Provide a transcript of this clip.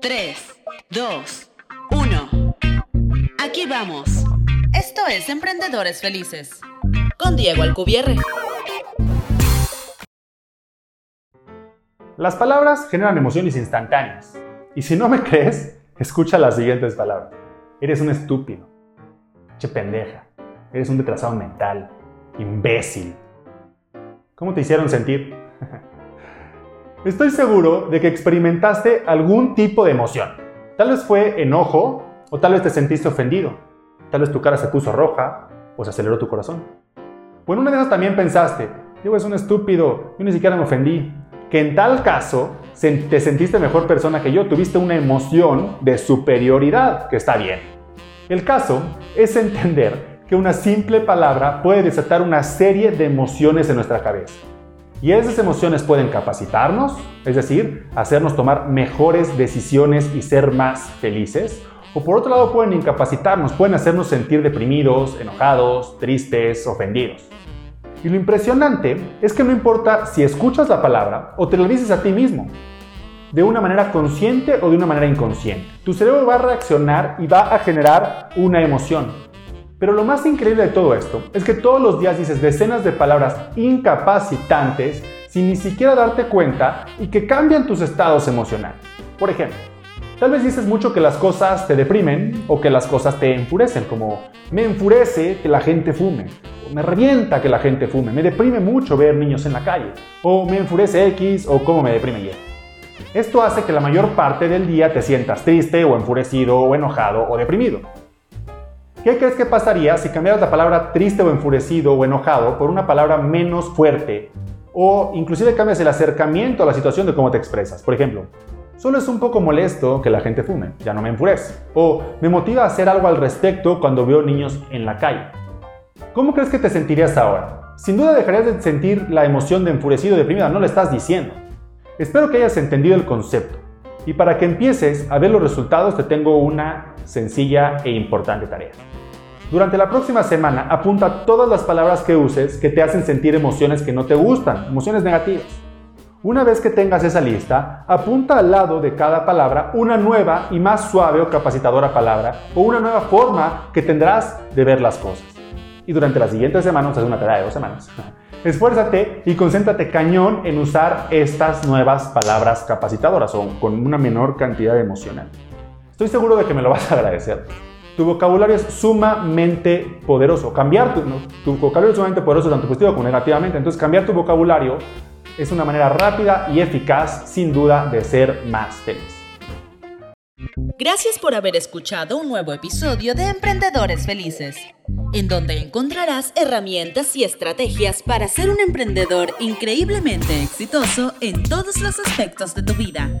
3, 2, 1. Aquí vamos. Esto es Emprendedores Felices. Con Diego Alcubierre. Las palabras generan emociones instantáneas. Y si no me crees, escucha las siguientes palabras. Eres un estúpido. Che pendeja. Eres un retrasado mental. Imbécil. ¿Cómo te hicieron sentir? Estoy seguro de que experimentaste algún tipo de emoción. Tal vez fue enojo o tal vez te sentiste ofendido. Tal vez tu cara se puso roja o se aceleró tu corazón. O en una de esas también pensaste, Diego es un estúpido, yo ni siquiera me ofendí. Que en tal caso te sentiste mejor persona que yo, tuviste una emoción de superioridad, que está bien. El caso es entender que una simple palabra puede desatar una serie de emociones en nuestra cabeza. Y esas emociones pueden capacitarnos, es decir, hacernos tomar mejores decisiones y ser más felices. O por otro lado pueden incapacitarnos, pueden hacernos sentir deprimidos, enojados, tristes, ofendidos. Y lo impresionante es que no importa si escuchas la palabra o te la dices a ti mismo, de una manera consciente o de una manera inconsciente. Tu cerebro va a reaccionar y va a generar una emoción. Pero lo más increíble de todo esto es que todos los días dices decenas de palabras incapacitantes sin ni siquiera darte cuenta y que cambian tus estados emocionales. Por ejemplo, Tal vez dices mucho que las cosas te deprimen o que las cosas te enfurecen, como me enfurece que la gente fume, o me revienta que la gente fume, me deprime mucho ver niños en la calle, o me enfurece X o cómo me deprime Y. Esto hace que la mayor parte del día te sientas triste o enfurecido o enojado o deprimido. ¿Qué crees que pasaría si cambiaras la palabra triste o enfurecido o enojado por una palabra menos fuerte o inclusive cambias el acercamiento a la situación de cómo te expresas? Por ejemplo, Solo es un poco molesto que la gente fume, ya no me enfurece. O me motiva a hacer algo al respecto cuando veo niños en la calle. ¿Cómo crees que te sentirías ahora? Sin duda dejarías de sentir la emoción de enfurecido o deprimido, no lo estás diciendo. Espero que hayas entendido el concepto. Y para que empieces a ver los resultados te tengo una sencilla e importante tarea. Durante la próxima semana apunta todas las palabras que uses que te hacen sentir emociones que no te gustan, emociones negativas. Una vez que tengas esa lista, apunta al lado de cada palabra una nueva y más suave o capacitadora palabra o una nueva forma que tendrás de ver las cosas. Y durante las siguientes semanas, es una tarea de dos semanas, esfuérzate y concéntrate cañón en usar estas nuevas palabras capacitadoras o con una menor cantidad emocional. Estoy seguro de que me lo vas a agradecer. Tu vocabulario es sumamente poderoso. Cambiar tu, vocabulario es sumamente poderoso tanto positivo como negativamente. Entonces cambiar tu vocabulario es una manera rápida y eficaz, sin duda, de ser más feliz. Gracias por haber escuchado un nuevo episodio de Emprendedores Felices, en donde encontrarás herramientas y estrategias para ser un emprendedor increíblemente exitoso en todos los aspectos de tu vida.